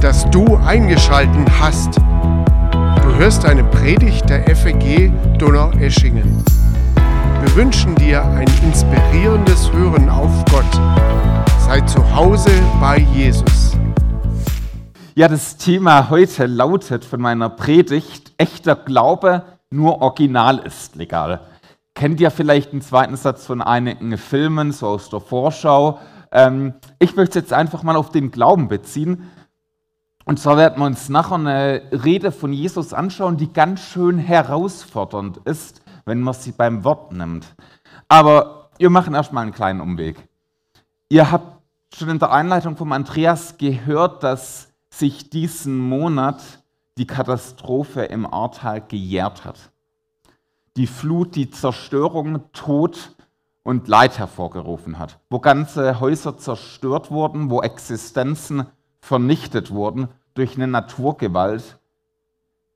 dass du eingeschalten hast. Du hörst eine Predigt der FEG Donaueschingen. Wir wünschen dir ein inspirierendes Hören auf Gott. Sei zu Hause bei Jesus. Ja, das Thema heute lautet von meiner Predigt, echter Glaube nur original ist legal. Kennt ihr vielleicht einen zweiten Satz von einigen Filmen, so aus der Vorschau? Ähm, ich möchte jetzt einfach mal auf den Glauben beziehen. Und zwar werden wir uns nachher eine Rede von Jesus anschauen, die ganz schön herausfordernd ist, wenn man sie beim Wort nimmt. Aber wir machen erstmal einen kleinen Umweg. Ihr habt schon in der Einleitung von Andreas gehört, dass sich diesen Monat die Katastrophe im Ahrtal gejährt hat. Die Flut, die Zerstörung, Tod und Leid hervorgerufen hat, wo ganze Häuser zerstört wurden, wo Existenzen vernichtet wurden durch eine Naturgewalt,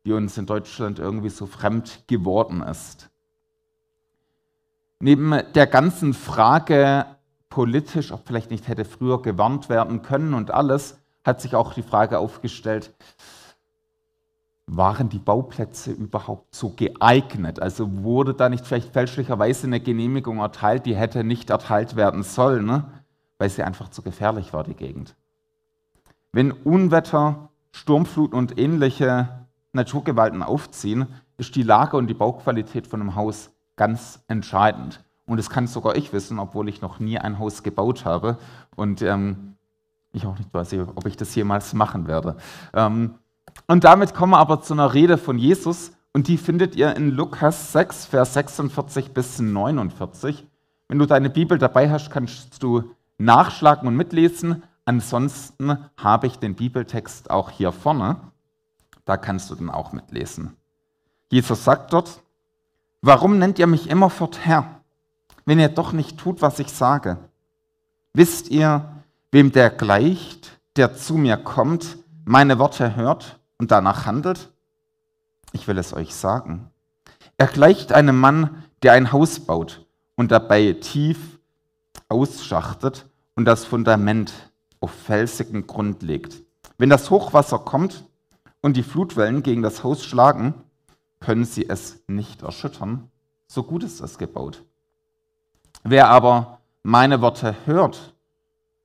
die uns in Deutschland irgendwie so fremd geworden ist. Neben der ganzen Frage politisch, ob vielleicht nicht hätte früher gewarnt werden können und alles, hat sich auch die Frage aufgestellt, waren die Bauplätze überhaupt so geeignet? Also wurde da nicht vielleicht fälschlicherweise eine Genehmigung erteilt, die hätte nicht erteilt werden sollen, ne? weil sie einfach zu gefährlich war, die Gegend. Wenn Unwetter, Sturmflut und ähnliche Naturgewalten aufziehen, ist die Lage und die Bauqualität von einem Haus ganz entscheidend. Und das kann sogar ich wissen, obwohl ich noch nie ein Haus gebaut habe und ähm, ich auch nicht weiß, ob ich das jemals machen werde. Ähm, und damit kommen wir aber zu einer Rede von Jesus und die findet ihr in Lukas 6, Vers 46 bis 49. Wenn du deine Bibel dabei hast, kannst du nachschlagen und mitlesen. Ansonsten habe ich den Bibeltext auch hier vorne. Da kannst du dann auch mitlesen. Jesus sagt dort, warum nennt ihr mich immerfort Herr, wenn ihr doch nicht tut, was ich sage? Wisst ihr, wem der gleicht, der zu mir kommt, meine Worte hört und danach handelt? Ich will es euch sagen. Er gleicht einem Mann, der ein Haus baut und dabei tief ausschachtet und das Fundament auf felsigen Grund legt. Wenn das Hochwasser kommt und die Flutwellen gegen das Haus schlagen, können sie es nicht erschüttern. So gut ist es gebaut. Wer aber meine Worte hört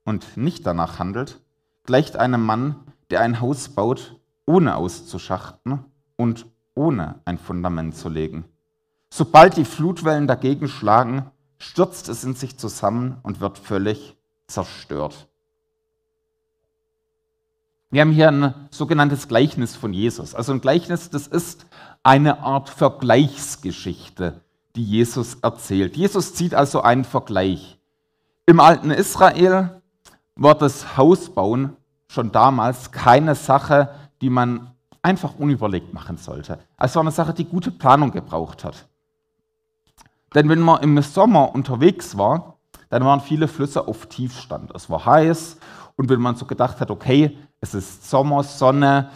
und nicht danach handelt, gleicht einem Mann, der ein Haus baut ohne auszuschachten und ohne ein Fundament zu legen. Sobald die Flutwellen dagegen schlagen, stürzt es in sich zusammen und wird völlig zerstört. Wir haben hier ein sogenanntes Gleichnis von Jesus. Also ein Gleichnis, das ist eine Art Vergleichsgeschichte, die Jesus erzählt. Jesus zieht also einen Vergleich. Im alten Israel war das Hausbauen schon damals keine Sache, die man einfach unüberlegt machen sollte. Es war eine Sache, die gute Planung gebraucht hat. Denn wenn man im Sommer unterwegs war, dann waren viele Flüsse auf Tiefstand. Es war heiß und wenn man so gedacht hat, okay, es ist Sommer, Sonne,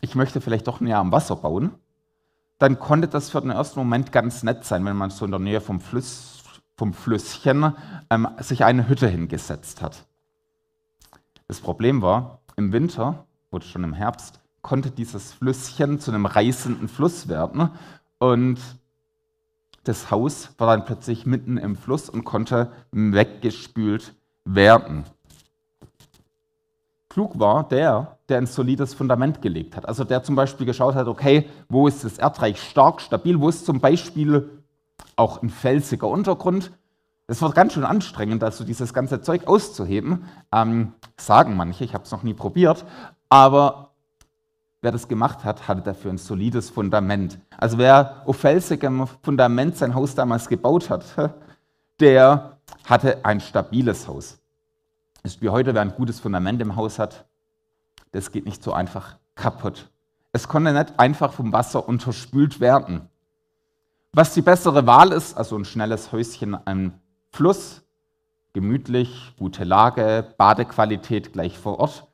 ich möchte vielleicht doch näher am Wasser bauen, dann konnte das für den ersten Moment ganz nett sein, wenn man so in der Nähe vom, Fluss, vom Flüsschen ähm, sich eine Hütte hingesetzt hat. Das Problem war, im Winter oder schon im Herbst, konnte dieses Flüsschen zu einem reißenden Fluss werden und das Haus war dann plötzlich mitten im Fluss und konnte weggespült werden. Klug war der, der ein solides Fundament gelegt hat. Also der zum Beispiel geschaut hat, okay, wo ist das Erdreich stark, stabil, wo ist zum Beispiel auch ein felsiger Untergrund. Das war ganz schön anstrengend, also dieses ganze Zeug auszuheben. Ähm, sagen manche, ich habe es noch nie probiert, aber wer das gemacht hat, hatte dafür ein solides Fundament. Also wer auf felsigem Fundament sein Haus damals gebaut hat, der hatte ein stabiles Haus. Ist wie heute, wer ein gutes Fundament im Haus hat, das geht nicht so einfach kaputt. Es konnte nicht einfach vom Wasser unterspült werden. Was die bessere Wahl ist, also ein schnelles Häuschen am Fluss, gemütlich, gute Lage, Badequalität gleich vor Ort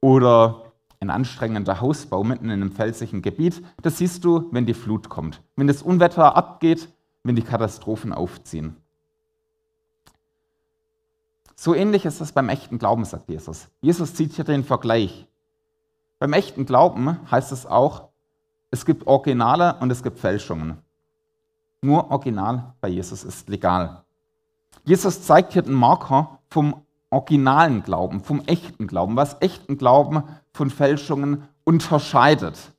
oder ein anstrengender Hausbau mitten in einem felsigen Gebiet, das siehst du, wenn die Flut kommt, wenn das Unwetter abgeht, wenn die Katastrophen aufziehen. So ähnlich ist das beim echten Glauben, sagt Jesus. Jesus zieht hier den Vergleich. beim echten Glauben heißt es auch, es gibt Originale und es gibt Fälschungen. Nur Original bei Jesus ist legal. Jesus zeigt hier den Marker vom originalen Glauben, vom echten Glauben, was echten Glauben von Fälschungen unterscheidet.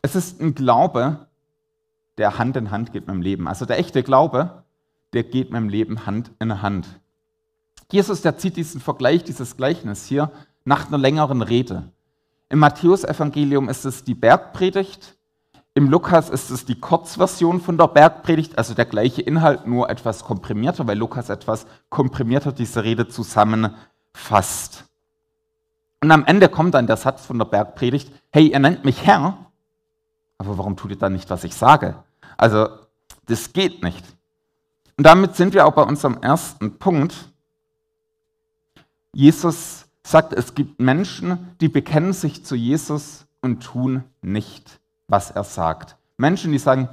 Es ist ein Glaube, der Hand in Hand geht mit dem Leben. Also der echte Glaube, der geht mit dem Leben Hand in Hand. Jesus, der zieht diesen Vergleich, dieses Gleichnis hier nach einer längeren Rede. Im Matthäusevangelium ist es die Bergpredigt, im Lukas ist es die Kurzversion von der Bergpredigt, also der gleiche Inhalt, nur etwas komprimierter, weil Lukas etwas komprimierter diese Rede zusammenfasst. Und am Ende kommt dann der Satz von der Bergpredigt, hey, ihr nennt mich Herr, aber warum tut ihr dann nicht, was ich sage? Also, das geht nicht. Und damit sind wir auch bei unserem ersten Punkt. Jesus sagt, es gibt Menschen, die bekennen sich zu Jesus und tun nicht, was er sagt. Menschen, die sagen,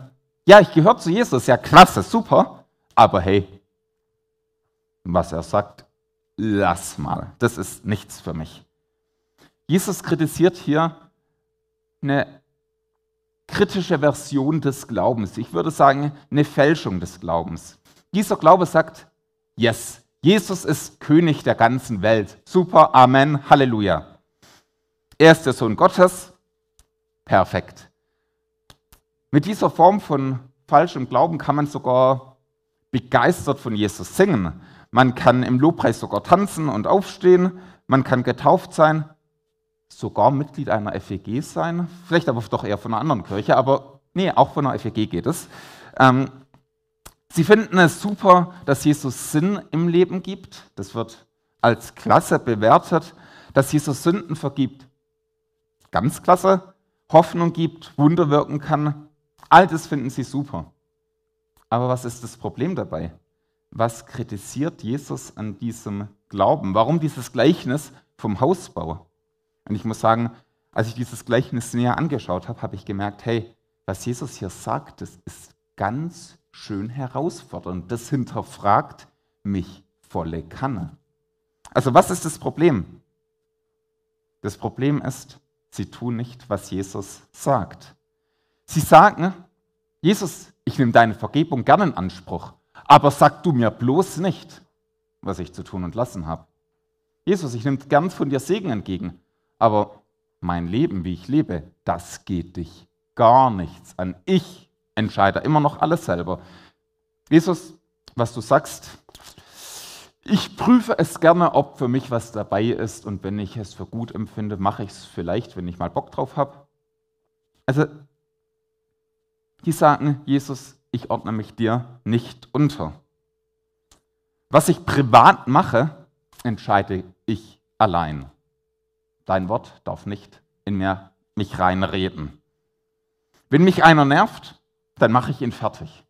ja, ich gehöre zu Jesus, ja, klasse, super, aber hey, was er sagt, lass mal, das ist nichts für mich. Jesus kritisiert hier eine kritische Version des Glaubens. Ich würde sagen, eine Fälschung des Glaubens. Dieser Glaube sagt, yes, Jesus ist König der ganzen Welt. Super, Amen, Halleluja. Er ist der Sohn Gottes. Perfekt. Mit dieser Form von falschem Glauben kann man sogar begeistert von Jesus singen. Man kann im Lobpreis sogar tanzen und aufstehen. Man kann getauft sein, sogar Mitglied einer FEG sein. Vielleicht aber doch eher von einer anderen Kirche, aber nee, auch von einer FEG geht es. Ähm, Sie finden es super, dass Jesus Sinn im Leben gibt. Das wird als klasse bewertet, dass Jesus Sünden vergibt. Ganz klasse. Hoffnung gibt, Wunder wirken kann. All das finden Sie super. Aber was ist das Problem dabei? Was kritisiert Jesus an diesem Glauben? Warum dieses Gleichnis vom Hausbau? Und ich muss sagen, als ich dieses Gleichnis näher angeschaut habe, habe ich gemerkt, hey, was Jesus hier sagt, das ist ganz schön herausfordernd. Das hinterfragt mich volle Kanne. Also was ist das Problem? Das Problem ist, sie tun nicht, was Jesus sagt. Sie sagen, Jesus, ich nehme deine Vergebung gerne in Anspruch, aber sag du mir bloß nicht, was ich zu tun und lassen habe. Jesus, ich nehme gern von dir Segen entgegen, aber mein Leben, wie ich lebe, das geht dich gar nichts an. Ich entscheide immer noch alles selber. Jesus, was du sagst, ich prüfe es gerne, ob für mich was dabei ist und wenn ich es für gut empfinde, mache ich es vielleicht, wenn ich mal Bock drauf habe. Also, die sagen, Jesus, ich ordne mich dir nicht unter. Was ich privat mache, entscheide ich allein. Dein Wort darf nicht in mir mich reinreden. Wenn mich einer nervt, dann mache ich ihn fertig.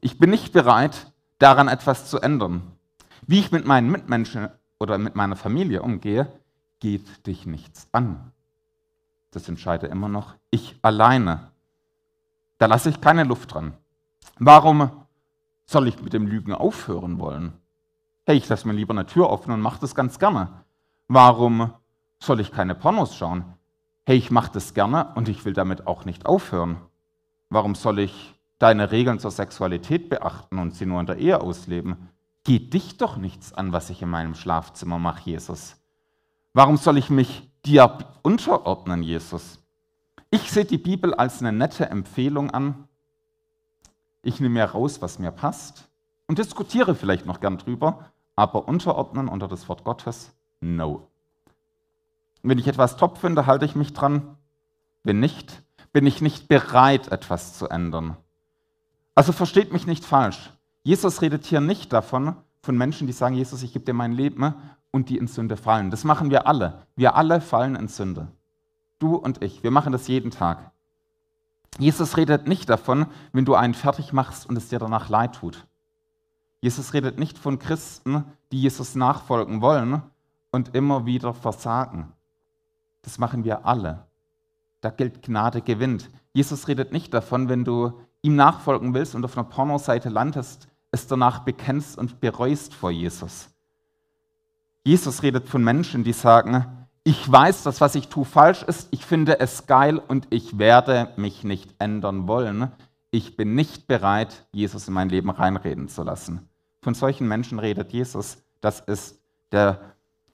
Ich bin nicht bereit, daran etwas zu ändern. Wie ich mit meinen Mitmenschen oder mit meiner Familie umgehe, geht dich nichts an. Das entscheide immer noch ich alleine. Da lasse ich keine Luft dran. Warum soll ich mit dem Lügen aufhören wollen? Hey, ich lasse mir lieber eine Tür offen und mache das ganz gerne. Warum soll ich keine Pornos schauen? Hey, ich mache das gerne und ich will damit auch nicht aufhören. Warum soll ich deine Regeln zur Sexualität beachten und sie nur in der Ehe ausleben? Geht dich doch nichts an, was ich in meinem Schlafzimmer mache, Jesus. Warum soll ich mich dir unterordnen, Jesus? Ich sehe die Bibel als eine nette Empfehlung an. Ich nehme mir raus, was mir passt und diskutiere vielleicht noch gern drüber, aber unterordnen unter das Wort Gottes, no. Wenn ich etwas top finde, halte ich mich dran. Wenn nicht, bin ich nicht bereit, etwas zu ändern. Also versteht mich nicht falsch. Jesus redet hier nicht davon, von Menschen, die sagen, Jesus, ich gebe dir mein Leben und die in Sünde fallen. Das machen wir alle. Wir alle fallen in Sünde. Du und ich, wir machen das jeden Tag. Jesus redet nicht davon, wenn du einen fertig machst und es dir danach leid tut. Jesus redet nicht von Christen, die Jesus nachfolgen wollen und immer wieder versagen. Das machen wir alle da gilt Gnade gewinnt. Jesus redet nicht davon, wenn du ihm nachfolgen willst und auf einer Pornoseite landest, es danach bekennst und bereust vor Jesus. Jesus redet von Menschen, die sagen, Ich weiß, dass was ich tue falsch ist. Ich finde es geil und ich werde mich nicht ändern wollen. Ich bin nicht bereit, Jesus in mein Leben reinreden zu lassen. Von solchen Menschen redet Jesus. Das ist der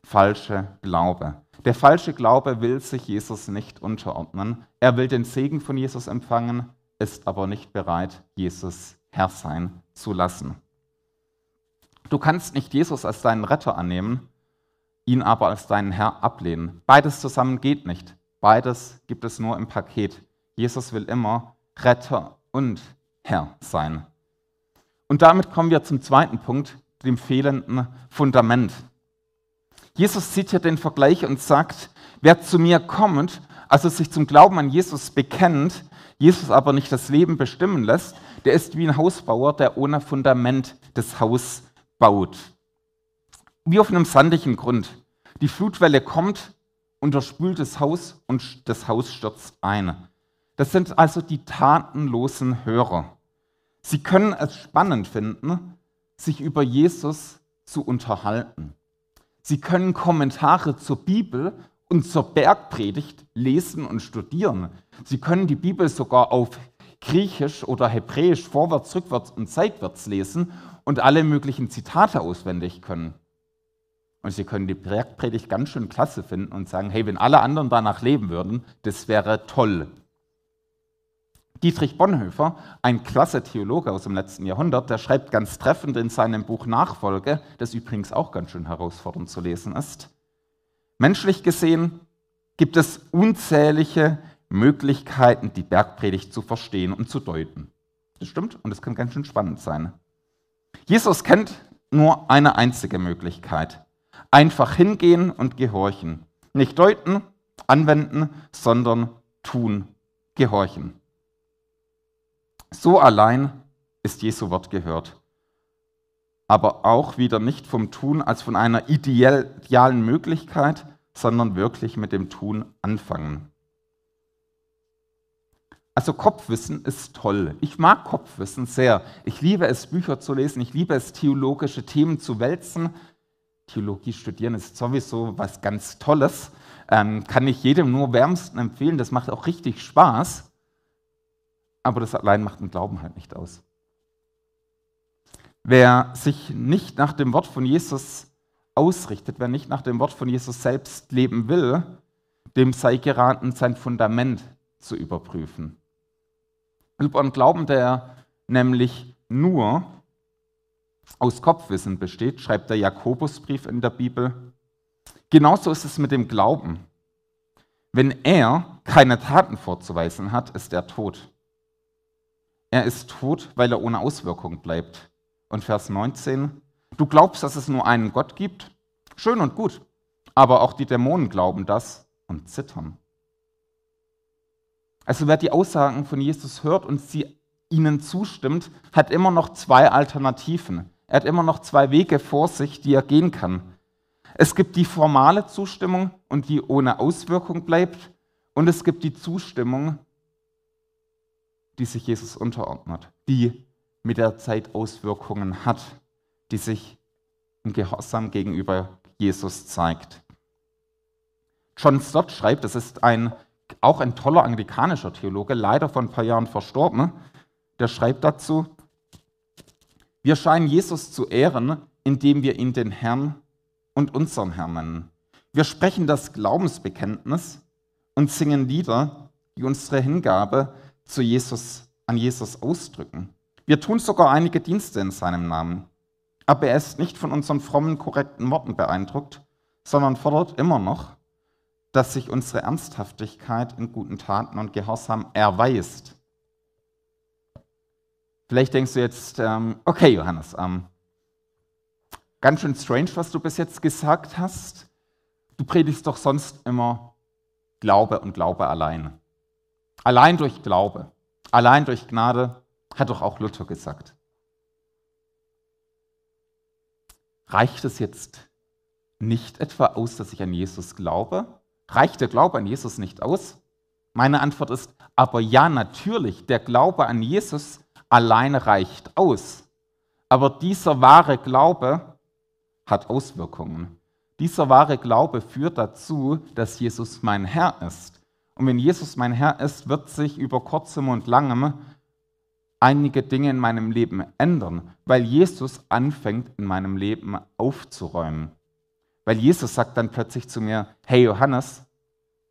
falsche Glaube. Der falsche Glaube will sich Jesus nicht unterordnen. Er will den Segen von Jesus empfangen, ist aber nicht bereit, Jesus Herr sein zu lassen. Du kannst nicht Jesus als deinen Retter annehmen, ihn aber als deinen Herr ablehnen. Beides zusammen geht nicht. Beides gibt es nur im Paket. Jesus will immer Retter und Herr sein. Und damit kommen wir zum zweiten Punkt, dem fehlenden Fundament. Jesus zieht hier den Vergleich und sagt, wer zu mir kommt, also sich zum Glauben an Jesus bekennt, Jesus aber nicht das Leben bestimmen lässt, der ist wie ein Hausbauer, der ohne Fundament das Haus baut. Wie auf einem sandigen Grund. Die Flutwelle kommt, unterspült das Haus und das Haus stürzt ein. Das sind also die tatenlosen Hörer. Sie können es spannend finden, sich über Jesus zu unterhalten. Sie können Kommentare zur Bibel und zur Bergpredigt lesen und studieren. Sie können die Bibel sogar auf Griechisch oder Hebräisch vorwärts, rückwärts und seitwärts lesen und alle möglichen Zitate auswendig können. Und sie können die Bergpredigt ganz schön klasse finden und sagen, hey, wenn alle anderen danach leben würden, das wäre toll. Dietrich Bonhoeffer, ein klasse Theologe aus dem letzten Jahrhundert, der schreibt ganz treffend in seinem Buch Nachfolge, das übrigens auch ganz schön herausfordernd zu lesen ist. Menschlich gesehen gibt es unzählige Möglichkeiten, die Bergpredigt zu verstehen und zu deuten. Das stimmt und es kann ganz schön spannend sein. Jesus kennt nur eine einzige Möglichkeit. Einfach hingehen und gehorchen. Nicht deuten, anwenden, sondern tun, gehorchen. So allein ist Jesu Wort gehört. Aber auch wieder nicht vom Tun als von einer idealen Möglichkeit, sondern wirklich mit dem Tun anfangen. Also Kopfwissen ist toll. Ich mag Kopfwissen sehr. Ich liebe es, Bücher zu lesen. Ich liebe es, theologische Themen zu wälzen. Theologie studieren ist sowieso was ganz Tolles. Ähm, kann ich jedem nur wärmsten empfehlen. Das macht auch richtig Spaß aber das allein macht den Glauben halt nicht aus. Wer sich nicht nach dem Wort von Jesus ausrichtet, wer nicht nach dem Wort von Jesus selbst leben will, dem sei geraten, sein Fundament zu überprüfen. Über einen Glauben, der nämlich nur aus Kopfwissen besteht, schreibt der Jakobusbrief in der Bibel. Genauso ist es mit dem Glauben. Wenn er keine Taten vorzuweisen hat, ist er tot. Er ist tot, weil er ohne Auswirkung bleibt. Und Vers 19, du glaubst, dass es nur einen Gott gibt? Schön und gut. Aber auch die Dämonen glauben das und zittern. Also wer die Aussagen von Jesus hört und sie ihnen zustimmt, hat immer noch zwei Alternativen. Er hat immer noch zwei Wege vor sich, die er gehen kann. Es gibt die formale Zustimmung und die ohne Auswirkung bleibt. Und es gibt die Zustimmung, die sich Jesus unterordnet, die mit der Zeit Auswirkungen hat, die sich im Gehorsam gegenüber Jesus zeigt. John Stott schreibt, das ist ein, auch ein toller anglikanischer Theologe, leider vor ein paar Jahren verstorben, der schreibt dazu, wir scheinen Jesus zu ehren, indem wir ihn den Herrn und unseren Herrn nennen. Wir sprechen das Glaubensbekenntnis und singen Lieder, die unsere Hingabe zu Jesus, an Jesus ausdrücken. Wir tun sogar einige Dienste in seinem Namen. Aber er ist nicht von unseren frommen, korrekten Worten beeindruckt, sondern fordert immer noch, dass sich unsere Ernsthaftigkeit in guten Taten und Gehorsam erweist. Vielleicht denkst du jetzt, ähm, okay, Johannes, ähm, ganz schön strange, was du bis jetzt gesagt hast. Du predigst doch sonst immer Glaube und Glaube allein. Allein durch Glaube, allein durch Gnade, hat doch auch Luther gesagt. Reicht es jetzt nicht etwa aus, dass ich an Jesus glaube? Reicht der Glaube an Jesus nicht aus? Meine Antwort ist, aber ja, natürlich, der Glaube an Jesus allein reicht aus. Aber dieser wahre Glaube hat Auswirkungen. Dieser wahre Glaube führt dazu, dass Jesus mein Herr ist. Und wenn Jesus mein Herr ist, wird sich über kurzem und langem einige Dinge in meinem Leben ändern, weil Jesus anfängt in meinem Leben aufzuräumen. Weil Jesus sagt dann plötzlich zu mir, hey Johannes,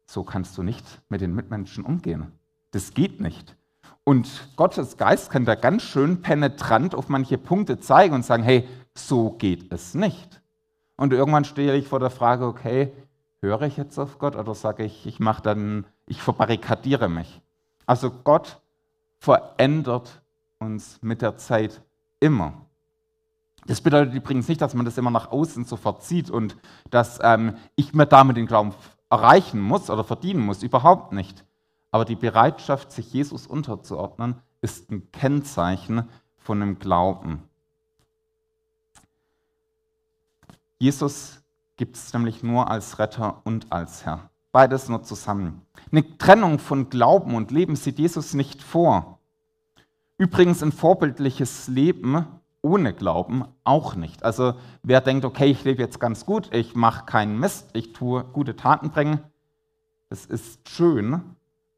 so kannst du nicht mit den Mitmenschen umgehen. Das geht nicht. Und Gottes Geist kann da ganz schön penetrant auf manche Punkte zeigen und sagen, hey, so geht es nicht. Und irgendwann stehe ich vor der Frage, okay, höre ich jetzt auf Gott oder sage ich, ich mache dann, ich verbarrikadiere mich. Also Gott verändert uns mit der Zeit immer. Das bedeutet übrigens nicht, dass man das immer nach außen so verzieht und dass ähm, ich mir damit den Glauben erreichen muss oder verdienen muss. Überhaupt nicht. Aber die Bereitschaft, sich Jesus unterzuordnen, ist ein Kennzeichen von einem Glauben. Jesus gibt es nämlich nur als Retter und als Herr. Beides nur zusammen. Eine Trennung von Glauben und Leben sieht Jesus nicht vor. Übrigens ein vorbildliches Leben ohne Glauben auch nicht. Also wer denkt, okay, ich lebe jetzt ganz gut, ich mache keinen Mist, ich tue gute Taten bringen, das ist schön,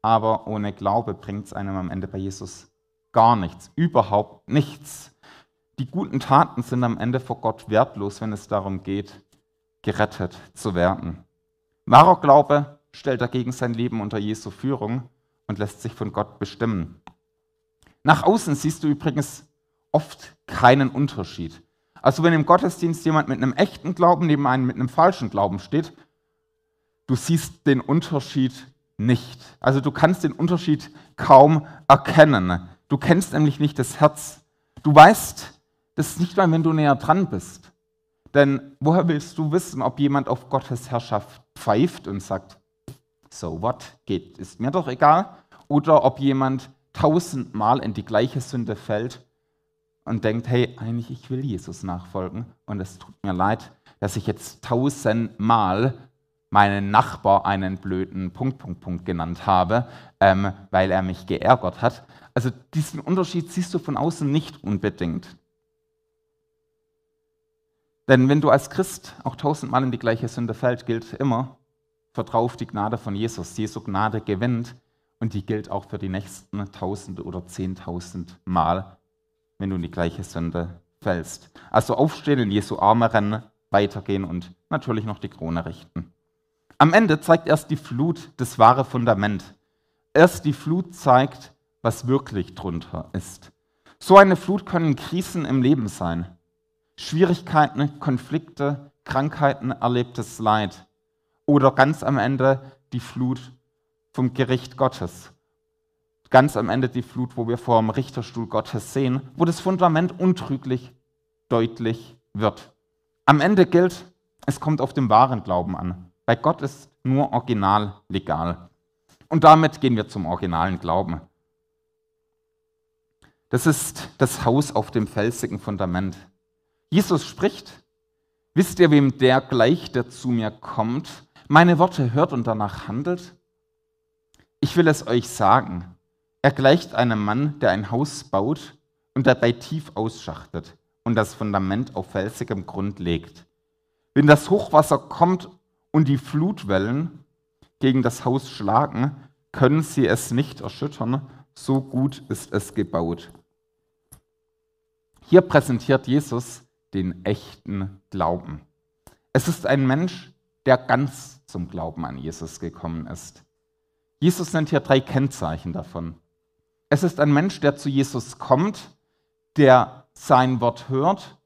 aber ohne Glaube bringt es einem am Ende bei Jesus gar nichts, überhaupt nichts. Die guten Taten sind am Ende vor Gott wertlos, wenn es darum geht, gerettet zu werden. Wahrer Glaube stellt dagegen sein Leben unter Jesu Führung und lässt sich von Gott bestimmen. Nach außen siehst du übrigens oft keinen Unterschied. Also wenn im Gottesdienst jemand mit einem echten Glauben neben einem mit einem falschen Glauben steht, du siehst den Unterschied nicht. Also du kannst den Unterschied kaum erkennen. Du kennst nämlich nicht das Herz. Du weißt das nicht mal, wenn du näher dran bist. Denn woher willst du wissen, ob jemand auf Gottes Herrschaft pfeift und sagt, so what, geht, ist mir doch egal, oder ob jemand tausendmal in die gleiche Sünde fällt und denkt, hey, eigentlich ich will Jesus nachfolgen und es tut mir leid, dass ich jetzt tausendmal meinen Nachbar einen blöden Punkt, Punkt, Punkt genannt habe, ähm, weil er mich geärgert hat. Also diesen Unterschied siehst du von außen nicht unbedingt. Denn wenn du als Christ auch tausendmal in die gleiche Sünde fällst, gilt immer, vertraue auf die Gnade von Jesus. Jesu Gnade gewinnt und die gilt auch für die nächsten tausend oder zehntausend Mal, wenn du in die gleiche Sünde fällst. Also aufstehen, in Jesu Arme rennen, weitergehen und natürlich noch die Krone richten. Am Ende zeigt erst die Flut das wahre Fundament. Erst die Flut zeigt, was wirklich drunter ist. So eine Flut können Krisen im Leben sein. Schwierigkeiten, Konflikte, Krankheiten, erlebtes Leid. Oder ganz am Ende die Flut vom Gericht Gottes. Ganz am Ende die Flut, wo wir vor dem Richterstuhl Gottes sehen, wo das Fundament untrüglich deutlich wird. Am Ende gilt, es kommt auf den wahren Glauben an. Bei Gott ist nur original legal. Und damit gehen wir zum originalen Glauben. Das ist das Haus auf dem felsigen Fundament. Jesus spricht, wisst ihr, wem der gleicht, der zu mir kommt, meine Worte hört und danach handelt? Ich will es euch sagen, er gleicht einem Mann, der ein Haus baut und dabei tief ausschachtet und das Fundament auf felsigem Grund legt. Wenn das Hochwasser kommt und die Flutwellen gegen das Haus schlagen, können sie es nicht erschüttern, so gut ist es gebaut. Hier präsentiert Jesus den echten Glauben. Es ist ein Mensch, der ganz zum Glauben an Jesus gekommen ist. Jesus nennt hier drei Kennzeichen davon. Es ist ein Mensch, der zu Jesus kommt, der sein Wort hört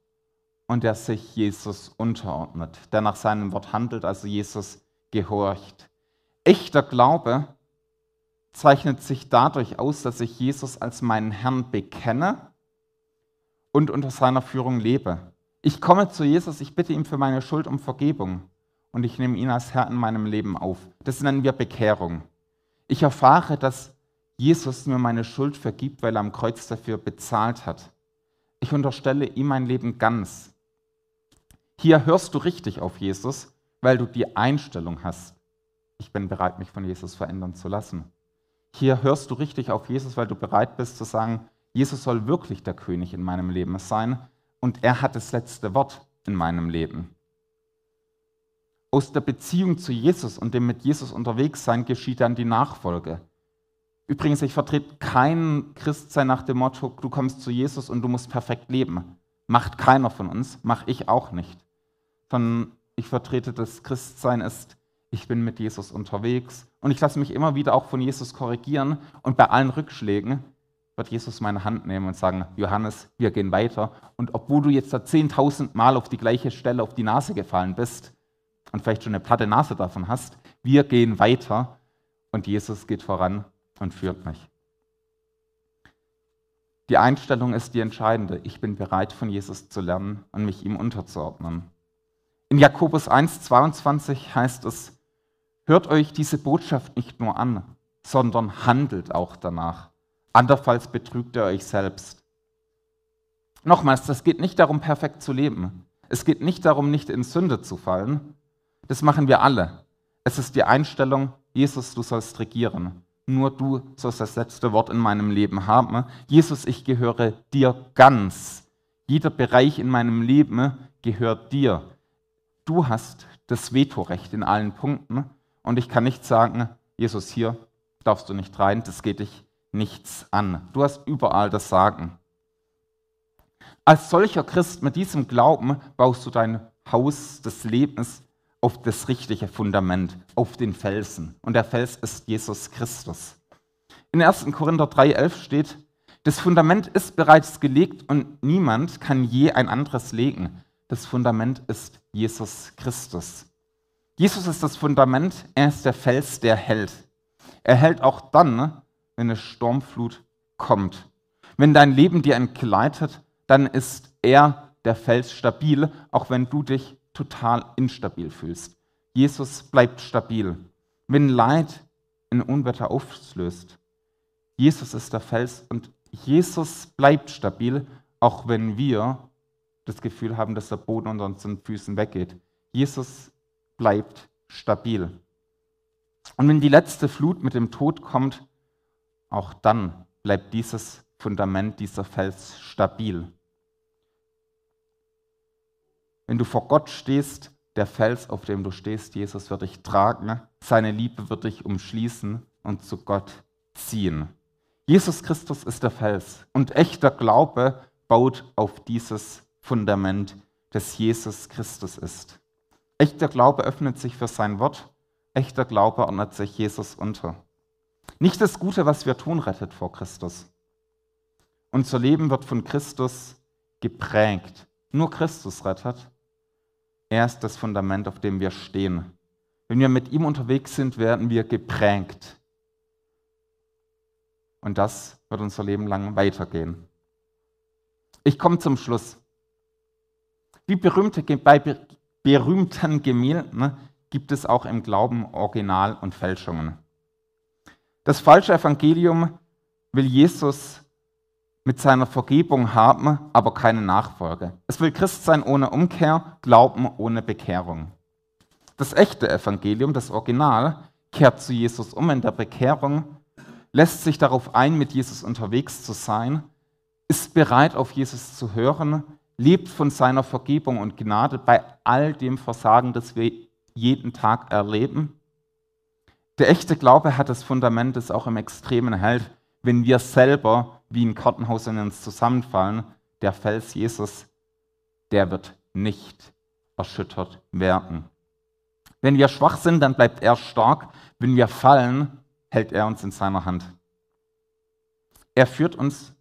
und der sich Jesus unterordnet, der nach seinem Wort handelt, also Jesus gehorcht. Echter Glaube zeichnet sich dadurch aus, dass ich Jesus als meinen Herrn bekenne und unter seiner Führung lebe. Ich komme zu Jesus, ich bitte ihn für meine Schuld um Vergebung und ich nehme ihn als Herr in meinem Leben auf. Das nennen wir Bekehrung. Ich erfahre, dass Jesus mir meine Schuld vergibt, weil er am Kreuz dafür bezahlt hat. Ich unterstelle ihm mein Leben ganz. Hier hörst du richtig auf Jesus, weil du die Einstellung hast, ich bin bereit, mich von Jesus verändern zu lassen. Hier hörst du richtig auf Jesus, weil du bereit bist zu sagen, Jesus soll wirklich der König in meinem Leben sein und er hat das letzte Wort in meinem Leben. Aus der Beziehung zu Jesus und dem mit Jesus unterwegs sein geschieht dann die Nachfolge. Übrigens, ich vertrete kein Christsein nach dem Motto, du kommst zu Jesus und du musst perfekt leben. Macht keiner von uns, mache ich auch nicht. Sondern ich vertrete das Christsein ist, ich bin mit Jesus unterwegs und ich lasse mich immer wieder auch von Jesus korrigieren und bei allen Rückschlägen wird Jesus meine Hand nehmen und sagen, Johannes, wir gehen weiter. Und obwohl du jetzt da 10.000 Mal auf die gleiche Stelle auf die Nase gefallen bist und vielleicht schon eine platte Nase davon hast, wir gehen weiter und Jesus geht voran und führt mich. Die Einstellung ist die entscheidende. Ich bin bereit, von Jesus zu lernen und mich ihm unterzuordnen. In Jakobus 1,22 heißt es, hört euch diese Botschaft nicht nur an, sondern handelt auch danach. Andernfalls betrügt ihr euch selbst. Nochmals, es geht nicht darum, perfekt zu leben. Es geht nicht darum, nicht in Sünde zu fallen. Das machen wir alle. Es ist die Einstellung, Jesus, du sollst regieren. Nur du sollst das letzte Wort in meinem Leben haben. Jesus, ich gehöre dir ganz. Jeder Bereich in meinem Leben gehört dir. Du hast das Vetorecht in allen Punkten und ich kann nicht sagen, Jesus, hier darfst du nicht rein, das geht dich nichts an. Du hast überall das Sagen. Als solcher Christ mit diesem Glauben baust du dein Haus des Lebens auf das richtige Fundament, auf den Felsen. Und der Fels ist Jesus Christus. In 1. Korinther 3,11 steht, das Fundament ist bereits gelegt und niemand kann je ein anderes legen. Das Fundament ist Jesus Christus. Jesus ist das Fundament, er ist der Fels, der hält. Er hält auch dann, wenn eine Sturmflut kommt. Wenn dein Leben dir entgleitet, dann ist er der Fels stabil, auch wenn du dich total instabil fühlst. Jesus bleibt stabil. Wenn Leid ein Unwetter auflöst, Jesus ist der Fels und Jesus bleibt stabil, auch wenn wir das Gefühl haben, dass der Boden unter unseren Füßen weggeht. Jesus bleibt stabil. Und wenn die letzte Flut mit dem Tod kommt, auch dann bleibt dieses Fundament, dieser Fels stabil. Wenn du vor Gott stehst, der Fels, auf dem du stehst, Jesus wird dich tragen, seine Liebe wird dich umschließen und zu Gott ziehen. Jesus Christus ist der Fels und echter Glaube baut auf dieses Fundament, das Jesus Christus ist. Echter Glaube öffnet sich für sein Wort, echter Glaube ordnet sich Jesus unter. Nicht das Gute, was wir tun, rettet vor Christus. Unser Leben wird von Christus geprägt. Nur Christus rettet. Er ist das Fundament, auf dem wir stehen. Wenn wir mit ihm unterwegs sind, werden wir geprägt. Und das wird unser Leben lang weitergehen. Ich komme zum Schluss. Wie berühmte, bei berühmten Gemälden ne, gibt es auch im Glauben Original und Fälschungen. Das falsche Evangelium will Jesus mit seiner Vergebung haben, aber keine Nachfolge. Es will Christ sein ohne Umkehr, Glauben ohne Bekehrung. Das echte Evangelium, das Original, kehrt zu Jesus um in der Bekehrung, lässt sich darauf ein, mit Jesus unterwegs zu sein, ist bereit, auf Jesus zu hören, lebt von seiner Vergebung und Gnade bei all dem Versagen, das wir jeden Tag erleben der echte Glaube hat das Fundament, das auch im Extremen hält, wenn wir selber wie ein Kartenhaus in uns zusammenfallen. Der Fels Jesus, der wird nicht erschüttert werden. Wenn wir schwach sind, dann bleibt er stark. Wenn wir fallen, hält er uns in seiner Hand. Er führt uns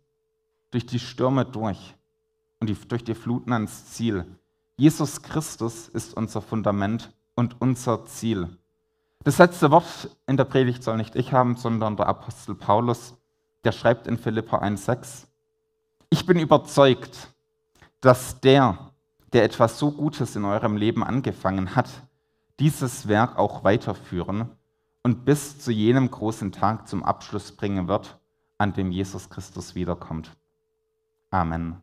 durch die Stürme durch und die, durch die Fluten ans Ziel. Jesus Christus ist unser Fundament und unser Ziel. Das letzte Wort in der Predigt soll nicht ich haben, sondern der Apostel Paulus, der schreibt in Philippa 1,6: Ich bin überzeugt, dass der, der etwas so Gutes in eurem Leben angefangen hat, dieses Werk auch weiterführen und bis zu jenem großen Tag zum Abschluss bringen wird, an dem Jesus Christus wiederkommt. Amen.